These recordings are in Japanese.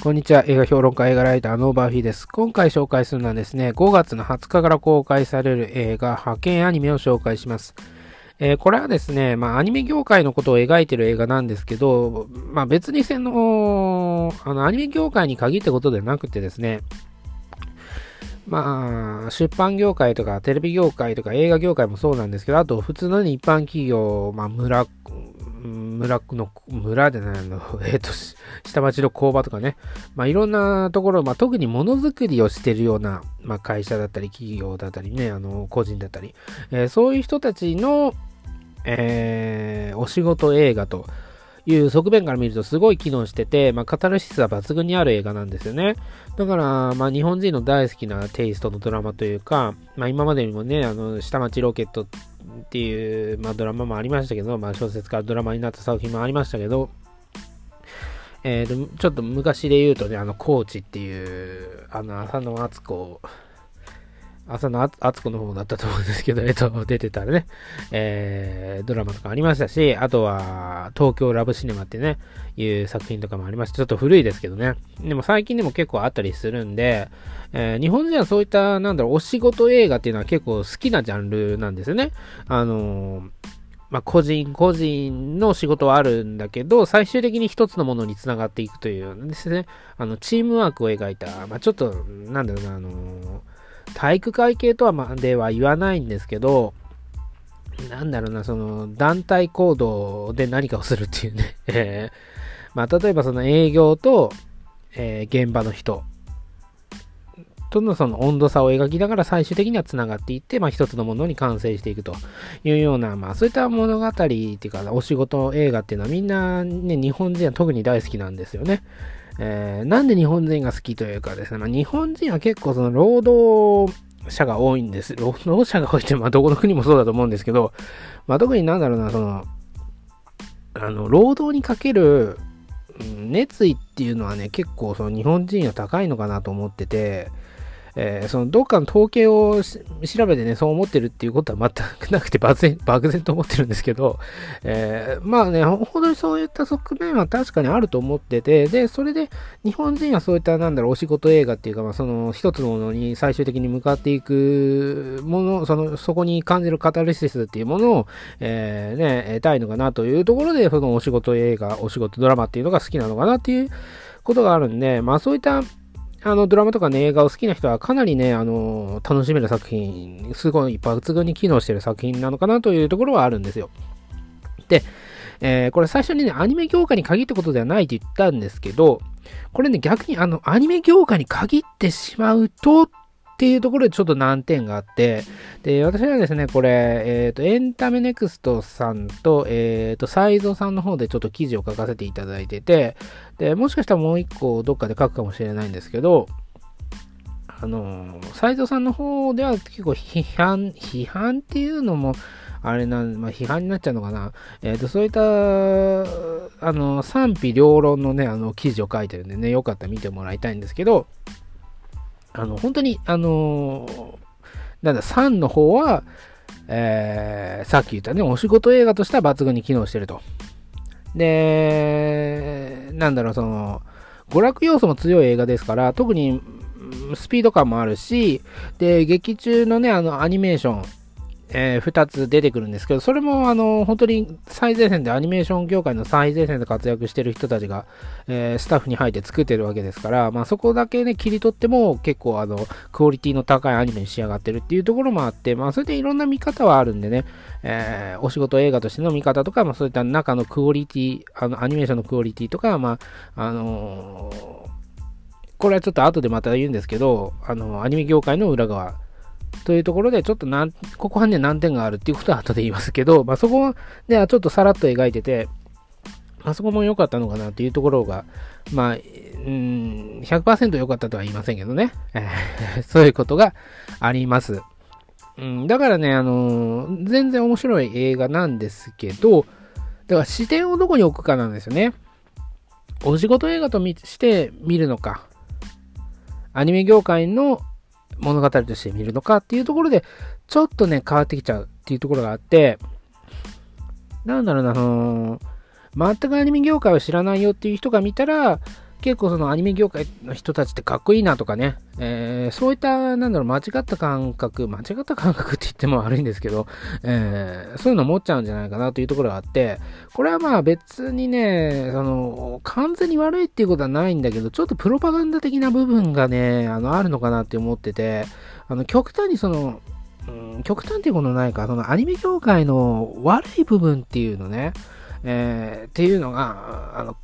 こんにちは。映画評論家、映画ライターのバーフィーです。今回紹介するのはですね、5月の20日から公開される映画、派遣アニメを紹介します。えー、これはですね、まあ、アニメ業界のことを描いてる映画なんですけど、まあ、別にせの、あの、アニメ業界に限ってことではなくてですね、まあ、出版業界とか、テレビ業界とか、映画業界もそうなんですけど、あと、普通の、一般企業、まあ、村、村の、村でないの、えっ、ー、と、下町の工場とかね、まあ、いろんなところ、まあ、特にものづくりをしてるような、まあ、会社だったり、企業だったりね、あの、個人だったり、えー、そういう人たちの、えー、お仕事映画と、いう側面から見るとすごい機能してて、まあ、カタルシスは抜群にある映画なんですよね。だから、まあ、日本人の大好きなテイストのドラマというか、まあ、今までにもね、あの、下町ロケットっていう、まあ、ドラマもありましたけど、まあ、小説からドラマになった作品もありましたけど、えー、ちょっと昔で言うとね、あの、コーチっていう、あの、浅野敦子朝のあつこの方だったと思うんですけど、えっと、出てたらね、えー、ドラマとかありましたし、あとは、東京ラブシネマってね、いう作品とかもありました。ちょっと古いですけどね。でも最近でも結構あったりするんで、えー、日本人はそういった、なんだろう、お仕事映画っていうのは結構好きなジャンルなんですよね。あのーまあ、個人個人の仕事はあるんだけど、最終的に一つのものにつながっていくというですね、あの、チームワークを描いた、まあ、ちょっと、なんだろうな、あのー体育会系とはまでは言わないんですけど、なんだろうな、その団体行動で何かをするっていうね、え、まあ、例えばその営業と、えー、現場の人。とのその温度差を描きながら最終的には繋がっていって、まあ、一つのものに完成していくと。いうような、まあ、そういった物語っていうか、お仕事映画っていうのはみんなね、日本人は特に大好きなんですよね。えー、なんで日本人が好きというかですね、まあ、日本人は結構その労働者が多いんです。労働者が多いって、まあ、どこの国もそうだと思うんですけど、まあ、特になんだろうな、その、あの、労働にかける、熱意っていうのはね、結構その日本人は高いのかなと思ってて、えー、そのどっかの統計を調べてね、そう思ってるっていうことは全くなくて漠然、漠然と思ってるんですけど、えー、まあね、本当にそういった側面は確かにあると思ってて、で、それで日本人はそういった、なんだろう、お仕事映画っていうか、まあ、その一つのものに最終的に向かっていくもの、その、そこに感じるカタルシスっていうものを、えー、ね、得たいのかなというところで、そのお仕事映画、お仕事ドラマっていうのが好きなのかなっていうことがあるんで、まあそういったあの、ドラマとかね、映画を好きな人はかなりね、あの、楽しめる作品、すごい抜群に機能してる作品なのかなというところはあるんですよ。で、えー、これ最初にね、アニメ業界に限ったことではないって言ったんですけど、これね、逆にあの、アニメ業界に限ってしまうと、っっていうところでちょっと難点があって、で、私はですね、これ、えっ、ー、と、エンタメネクストさんと、えっ、ー、と、サイゾさんの方でちょっと記事を書かせていただいてて、で、もしかしたらもう一個どっかで書くかもしれないんですけど、あの、サイゾさんの方では結構批判、批判っていうのも、あれなん、まあ、批判になっちゃうのかな。えっ、ー、と、そういった、あの、賛否両論のね、あの、記事を書いてるんでね、よかったら見てもらいたいんですけど、あの、本当に、あのー、なんだ、3の方は、えー、さっき言ったね、お仕事映画としては抜群に機能してると。で、なんだろう、その、娯楽要素も強い映画ですから、特にスピード感もあるし、で、劇中のね、あの、アニメーション、えー、2つ出てくるんですけど、それもあの本当に最前線でアニメーション業界の最前線で活躍してる人たちが、えー、スタッフに入って作ってるわけですから、まあ、そこだけね、切り取っても結構あのクオリティの高いアニメに仕上がってるっていうところもあって、まあ、それでいろんな見方はあるんでね、えー、お仕事映画としての見方とか、まあ、そういった中のクオリティ、あのアニメーションのクオリティとか、まあ、あのこれはちょっと後でまた言うんですけど、あのアニメ業界の裏側、というところで、ちょっとなん、ここはね、難点があるっていうことは 後で言いますけど、まあ、そこではちょっとさらっと描いてて、まあ、そこも良かったのかなっていうところが、まあ、うん、100%良かったとは言いませんけどね。そういうことがあります。うん、だからね、あのー、全然面白い映画なんですけど、だから視点をどこに置くかなんですよね。お仕事映画として見るのか、アニメ業界の物語として見るのかっていうところで、ちょっとね、変わってきちゃうっていうところがあって、なんだろうな、その、全くアニメ業界を知らないよっていう人が見たら、結構そのアニメ業界の人たちってかっこいいなとかね、えー、そういった、なんだろう、間違った感覚、間違った感覚って言っても悪いんですけど、えー、そういうの持っちゃうんじゃないかなというところがあって、これはまあ別にね、その、完全に悪いっていうことはないんだけど、ちょっとプロパガンダ的な部分がね、あの、あるのかなって思ってて、あの、極端にその、うん、極端っていうことないか、そのアニメ業界の悪い部分っていうのね、えー、っていうのが、あの、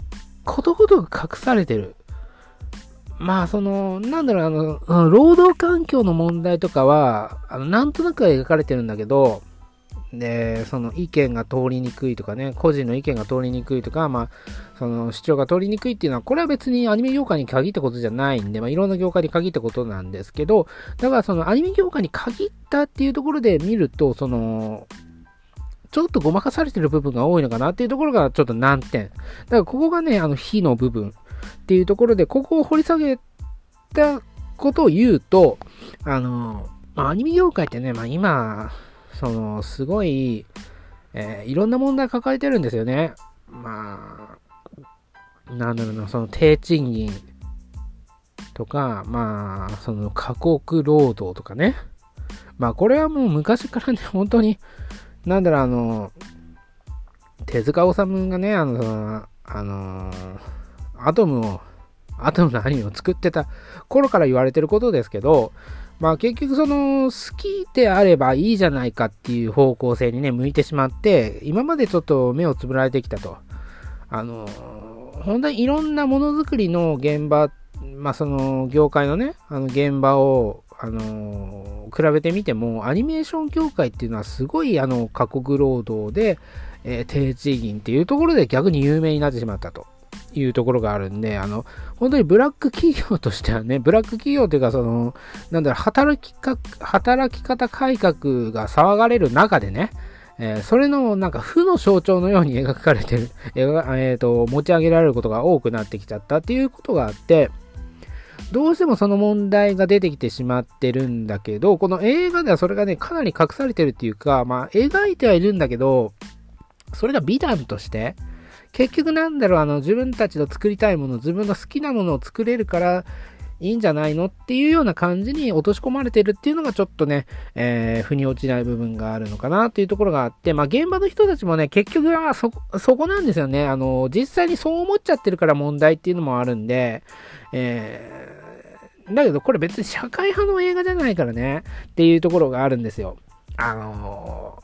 ことごとく隠されてる。まあ、その、なんだろう、あの、労働環境の問題とかは、あの、なんとなく描かれてるんだけど、で、その意見が通りにくいとかね、個人の意見が通りにくいとか、まあ、その主張が通りにくいっていうのは、これは別にアニメ業界に限ったことじゃないんで、まあ、いろんな業界に限ったことなんですけど、だからそのアニメ業界に限ったっていうところで見ると、その、ちょっとごまかされてる部分が多いのかなっていうところがちょっと難点。だからここがね、あの、非の部分っていうところで、ここを掘り下げたことを言うと、あの、ま、アニメ業界ってね、まあ今、その、すごい、えー、いろんな問題抱えてるんですよね。まあ、なんだろうな、その低賃金とか、まあ、その過酷労働とかね。まあこれはもう昔からね、本当に、なんだろう、あの、手塚治虫がね、あの、あの、アトムを、アトムのアニメを作ってた頃から言われてることですけど、まあ結局その好きであればいいじゃないかっていう方向性にね、向いてしまって、今までちょっと目をつぶられてきたと。あの、本当にいろんなものづくりの現場、まあその業界のね、あの現場をあの、比べてみても、アニメーション業界っていうのはすごい、あの、過酷労働で、えー、低賃金っていうところで逆に有名になってしまったと。いうところがあるんで、あの、本当にブラック企業としてはね、ブラック企業というか、その、なんだろう、働きか、働き方改革が騒がれる中でね、えー、それのなんか負の象徴のように描かれてる、えー、と、持ち上げられることが多くなってきちゃったっていうことがあって、どうしてもその問題が出てきてしまってるんだけど、この映画ではそれがね、かなり隠されてるっていうか、まあ、描いてはいるんだけど、それが美談として、結局なんだろう、あの、自分たちの作りたいもの、自分の好きなものを作れるから、いいんじゃないのっていうような感じに落とし込まれてるっていうのがちょっとね、えー、腑に落ちない部分があるのかなっていうところがあって、まあ現場の人たちもね、結局はそ、そこなんですよね。あの、実際にそう思っちゃってるから問題っていうのもあるんで、えーだけどこれ別に社会派の映画じゃないからねっていうところがあるんですよ。あの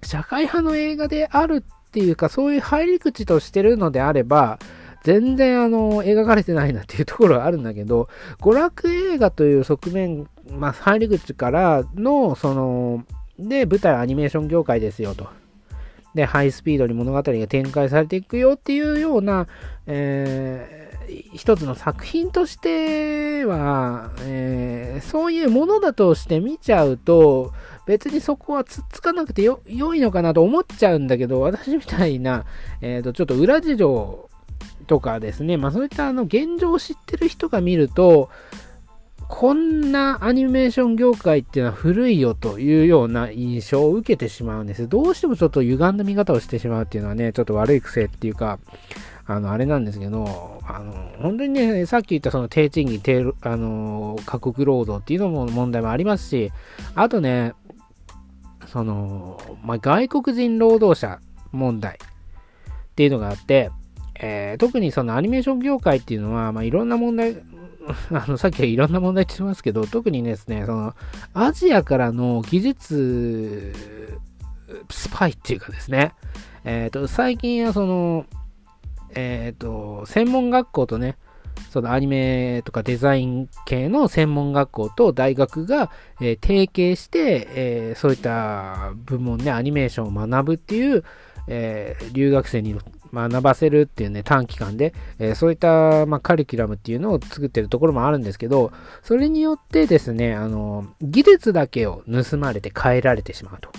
ー、社会派の映画であるっていうか、そういう入り口としてるのであれば、全然あの、描かれてないなっていうところはあるんだけど、娯楽映画という側面、まあ、入り口からの、その、で、舞台アニメーション業界ですよと。で、ハイスピードに物語が展開されていくよっていうような、えー一つの作品としては、えー、そういうものだとして見ちゃうと、別にそこはつっつかなくてよ良いのかなと思っちゃうんだけど、私みたいな、えーと、ちょっと裏事情とかですね、まあそういったあの現状を知ってる人が見ると、こんなアニメーション業界っていうのは古いよというような印象を受けてしまうんです。どうしてもちょっと歪んだ見方をしてしまうっていうのはね、ちょっと悪い癖っていうか、あの、あれなんですけど、あの、本当にね、さっき言ったその低賃金、低、あの、過酷労働っていうのも問題もありますし、あとね、その、まあ、外国人労働者問題っていうのがあって、えー、特にそのアニメーション業界っていうのは、まあ、いろんな問題、あの、さっきはいろんな問題って言ってますけど、特にですね、その、アジアからの技術スパイっていうかですね、えっ、ー、と、最近はその、えっ、ー、と、専門学校とね、そのアニメとかデザイン系の専門学校と大学が、えー、提携して、えー、そういった部門で、ね、アニメーションを学ぶっていう、えー、留学生に学ばせるっていうね、短期間で、えそういった、まあ、カリキュラムっていうのを作ってるところもあるんですけど、それによってですね、あの、技術だけを盗まれて変えられてしまうと。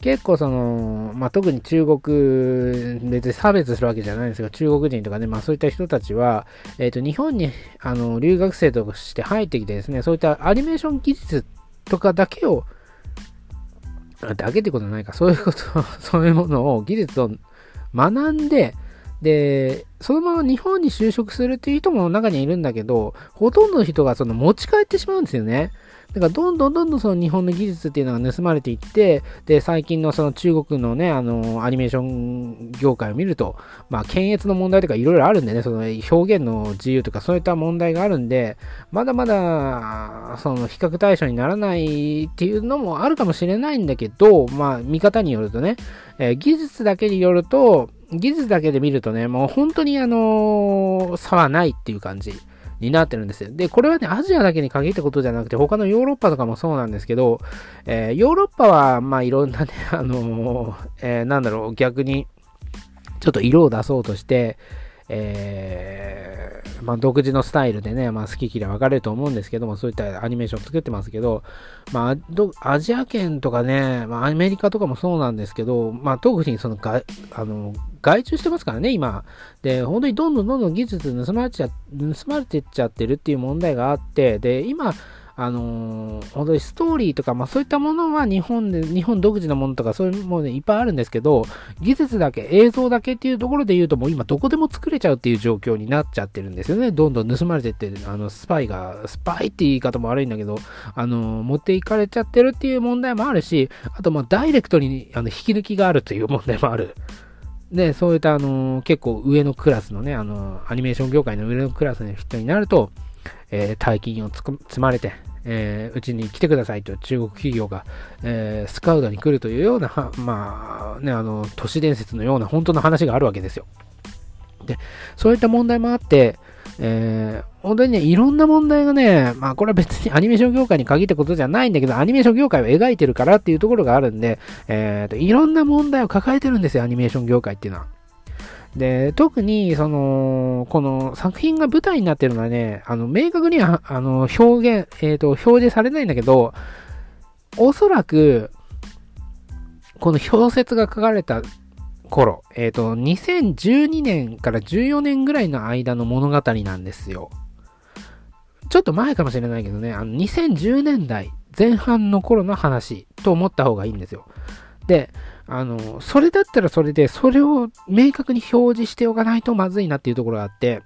結構その、まあ、特に中国、別に差別するわけじゃないんですが、中国人とかね、まあそういった人たちは、えっ、ー、と、日本に、あの、留学生として入ってきてですね、そういったアニメーション技術とかだけを、だけってことないか、そういうこと、そういうものを、技術を学んで、で、そのまま日本に就職するっていう人も中にいるんだけど、ほとんどの人がその持ち帰ってしまうんですよね。だからどんどんどんどんその日本の技術っていうのが盗まれていって、で、最近のその中国のね、あの、アニメーション業界を見ると、まあ、検閲の問題とかいろいろあるんでね、その表現の自由とかそういった問題があるんで、まだまだ、その比較対象にならないっていうのもあるかもしれないんだけど、まあ、見方によるとね、えー、技術だけによると、技術だけで見るとね、もう本当にあのー、差はないっていう感じ。になってるんですよ。で、これはね、アジアだけに限ったことじゃなくて、他のヨーロッパとかもそうなんですけど、えー、ヨーロッパは、まあ、いろんなね、あのー、えー、なんだろう、逆に、ちょっと色を出そうとして、えー、まあ、独自のスタイルでね、まあ、好き嫌い分かれると思うんですけども、そういったアニメーション作ってますけど、まあ、アジア圏とかね、まあ、アメリカとかもそうなんですけど、まあ、特にそのが、あの、外注してますからね、今。で、本当にどんどんどんどん技術盗まれちゃ、盗まれてっちゃってるっていう問題があって、で、今、あのー、本当にストーリーとか、まあそういったものは日本で、日本独自のものとかそういうものねいっぱいあるんですけど、技術だけ、映像だけっていうところで言うともう今どこでも作れちゃうっていう状況になっちゃってるんですよね。どんどん盗まれてって、あの、スパイが、スパイって言い方も悪いんだけど、あのー、持っていかれちゃってるっていう問題もあるし、あとまあダイレクトにあの引き抜きがあるという問題もある。で、そういったあのー、結構上のクラスのね、あのアニメーション業界の上のクラスの人になると、え大金を積まれて、えー、うちに来てくださいと中国企業が、えー、スカウトに来るというような、まあね、あの、都市伝説のような本当の話があるわけですよ。で、そういった問題もあって、えー、本当にね、いろんな問題がね、まあこれは別に アニメーション業界に限ったことじゃないんだけど、アニメーション業界を描いてるからっていうところがあるんで、えーと、いろんな問題を抱えてるんですよ、アニメーション業界っていうのは。で、特に、その、この作品が舞台になってるのはね、あの、明確には、あの、表現、えっ、ー、と、表示されないんだけど、おそらく、この表説が書かれた頃、えっ、ー、と、2012年から14年ぐらいの間の物語なんですよ。ちょっと前かもしれないけどね、あの、2010年代前半の頃の話と思った方がいいんですよ。で、あの、それだったらそれで、それを明確に表示しておかないとまずいなっていうところがあって、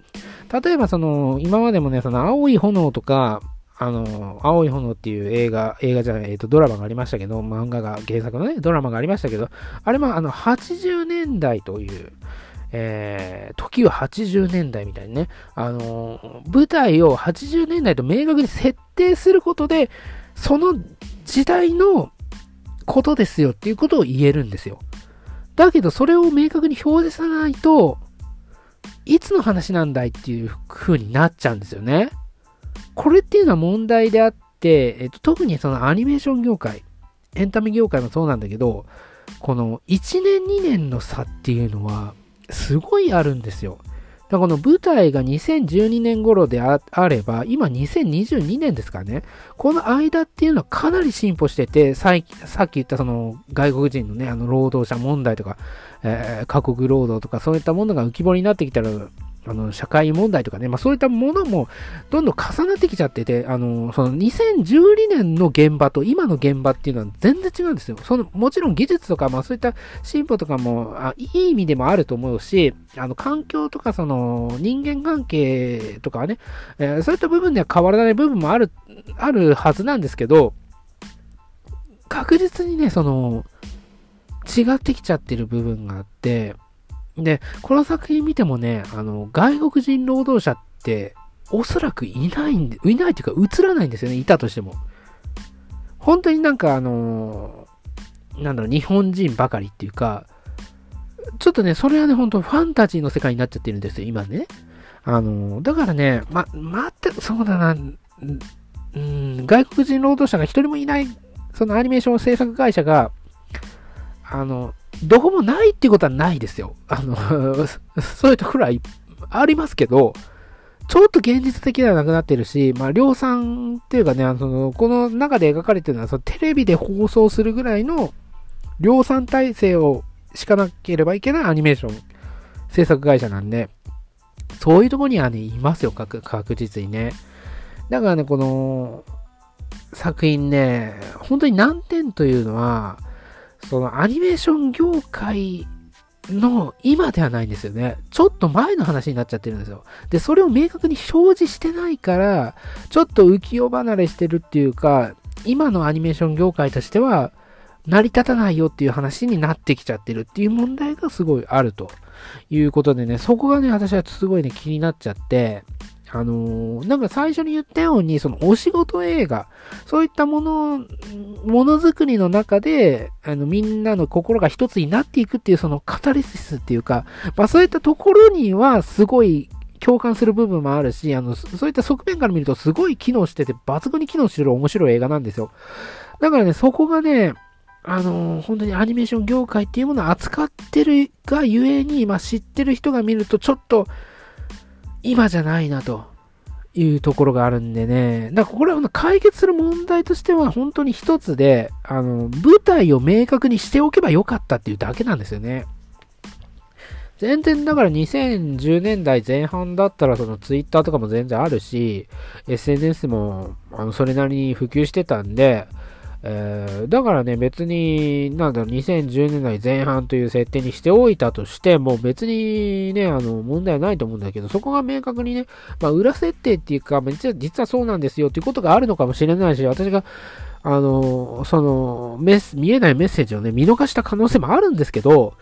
例えばその、今までもね、その青い炎とか、あの、青い炎っていう映画、映画じゃない、えっ、ー、と、ドラマがありましたけど、漫画が、原作のね、ドラマがありましたけど、あれもあの、80年代という、えー、時は80年代みたいにね、あの、舞台を80年代と明確に設定することで、その時代のことですよっていうことを言えるんですよ。だけど、それを明確に表示さないと、いつの話なんだいっていう風になっちゃうんですよね。これっていうのは問題であって、えっと、特にそのアニメーション業界、エンタメ業界もそうなんだけど、この1年2年の差っていうのは、すごいあるんですよ。だこの舞台が2012年頃であれば、今2022年ですからね、この間っていうのはかなり進歩してて、さっき言ったその外国人のね、あの労働者問題とか、えー、過酷労働とかそういったものが浮き彫りになってきたら、あの、社会問題とかね、まあそういったものもどんどん重なってきちゃってて、あの、その2012年の現場と今の現場っていうのは全然違うんですよ。その、もちろん技術とか、まあそういった進歩とかも、あいい意味でもあると思うし、あの、環境とかその、人間関係とかね、えー、そういった部分では変わらない部分もある、あるはずなんですけど、確実にね、その、違ってきちゃってる部分があって、で、この作品見てもね、あの、外国人労働者って、おそらくいないんで、いないっていうか映らないんですよね、いたとしても。本当になんかあのなんだろう、日本人ばかりっていうか、ちょっとね、それはね、本当ファンタジーの世界になっちゃってるんですよ、今ね。あのだからね、ま、待って、そうだな、うん、外国人労働者が一人もいない、そのアニメーション制作会社が、あの、どこもないっていうことはないですよ。あの そういうところはありますけど、ちょっと現実的ではなくなってるし、まあ、量産っていうかね、あの、この中で描かれてるのは、そのテレビで放送するぐらいの量産体制を敷かなければいけないアニメーション制作会社なんで、そういうとこにはね、いますよ、確確実にね。だからね、この作品ね、本当に難点というのは、そのアニメーション業界の今ではないんですよね。ちょっと前の話になっちゃってるんですよ。で、それを明確に表示してないから、ちょっと浮世離れしてるっていうか、今のアニメーション業界としては、成り立たないよっていう話になってきちゃってるっていう問題がすごいあるということでね、そこがね、私はすごいね、気になっちゃって、あのー、なんか最初に言ったように、そのお仕事映画、そういったもの、ものづくりの中で、あの、みんなの心が一つになっていくっていう、そのカタリシスっていうか、まあそういったところにはすごい共感する部分もあるし、あの、そういった側面から見るとすごい機能してて、抜群に機能してる面白い映画なんですよ。だからね、そこがね、あのー、本当にアニメーション業界っていうものを扱ってるがゆえに、まあ、知ってる人が見るとちょっと、今じゃないなというところがあるんでね。だからこれは解決する問題としては本当に一つで、あの、舞台を明確にしておけばよかったっていうだけなんですよね。全然だから2010年代前半だったらそのツイッターとかも全然あるし、SNS もあのそれなりに普及してたんで、えー、だからね、別に、なんだろう、2010年代前半という設定にしておいたとしても、別にね、あの、問題はないと思うんだけど、そこが明確にね、まあ、裏設定っていうか、実は、実はそうなんですよっていうことがあるのかもしれないし、私が、あの、その、見えないメッセージをね、見逃した可能性もあるんですけど、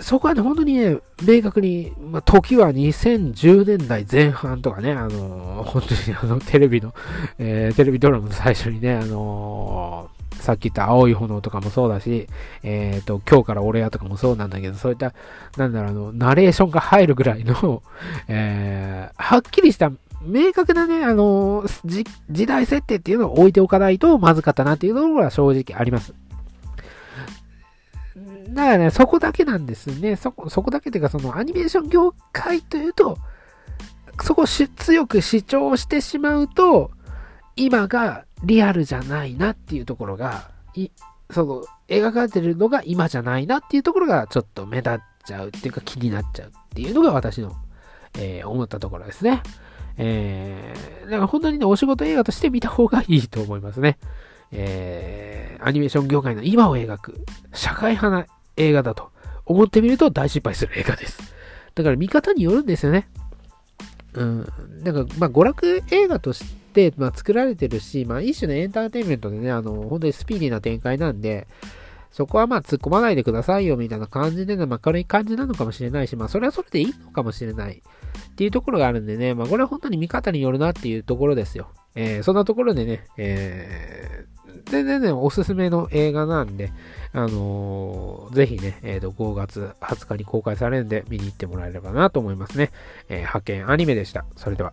そこはね、本当にね、明確に、まあ、時は2010年代前半とかね、あのー、本当にあの、テレビの、えー、テレビドラマの最初にね、あのー、さっき言った青い炎とかもそうだし、えっ、と、今日から俺やとかもそうなんだけど、そういった、なんだろう、あの、ナレーションが入るぐらいの、えはっきりした明確なね、あの時代設定っていうのを置いておかないとまずかったなっていうところは正直あります。だからね、そこだけなんですね。そこ、そこだけっていうか、そのアニメーション業界というと、そこを強く主張してしまうと、今がリアルじゃないなっていうところが、いその、描かれてるのが今じゃないなっていうところがちょっと目立っちゃうっていうか気になっちゃうっていうのが私の、えー、思ったところですね。えー、だから本当にね、お仕事映画として見た方がいいと思いますね。えー、アニメーション業界の今を描く社会派な映画だと思ってみると大失敗する映画です。だから見方によるんですよね。うん。なんか、まあ、娯楽映画として、まあ、作られてるし、まあ、一種のエンターテインメントでね、あの、本当にスピーディーな展開なんで、そこはまあ突っ込まないでくださいよみたいな感じでね、まあ軽い感じなのかもしれないし、まあそれはそれでいいのかもしれないっていうところがあるんでね、まあこれは本当に見方によるなっていうところですよ。えー、そんなところでね、えー、全然ね、おすすめの映画なんで、あのー、ぜひね、えっ、ー、と、5月20日に公開されるんで見に行ってもらえればなと思いますね。えー、派遣アニメでした。それでは。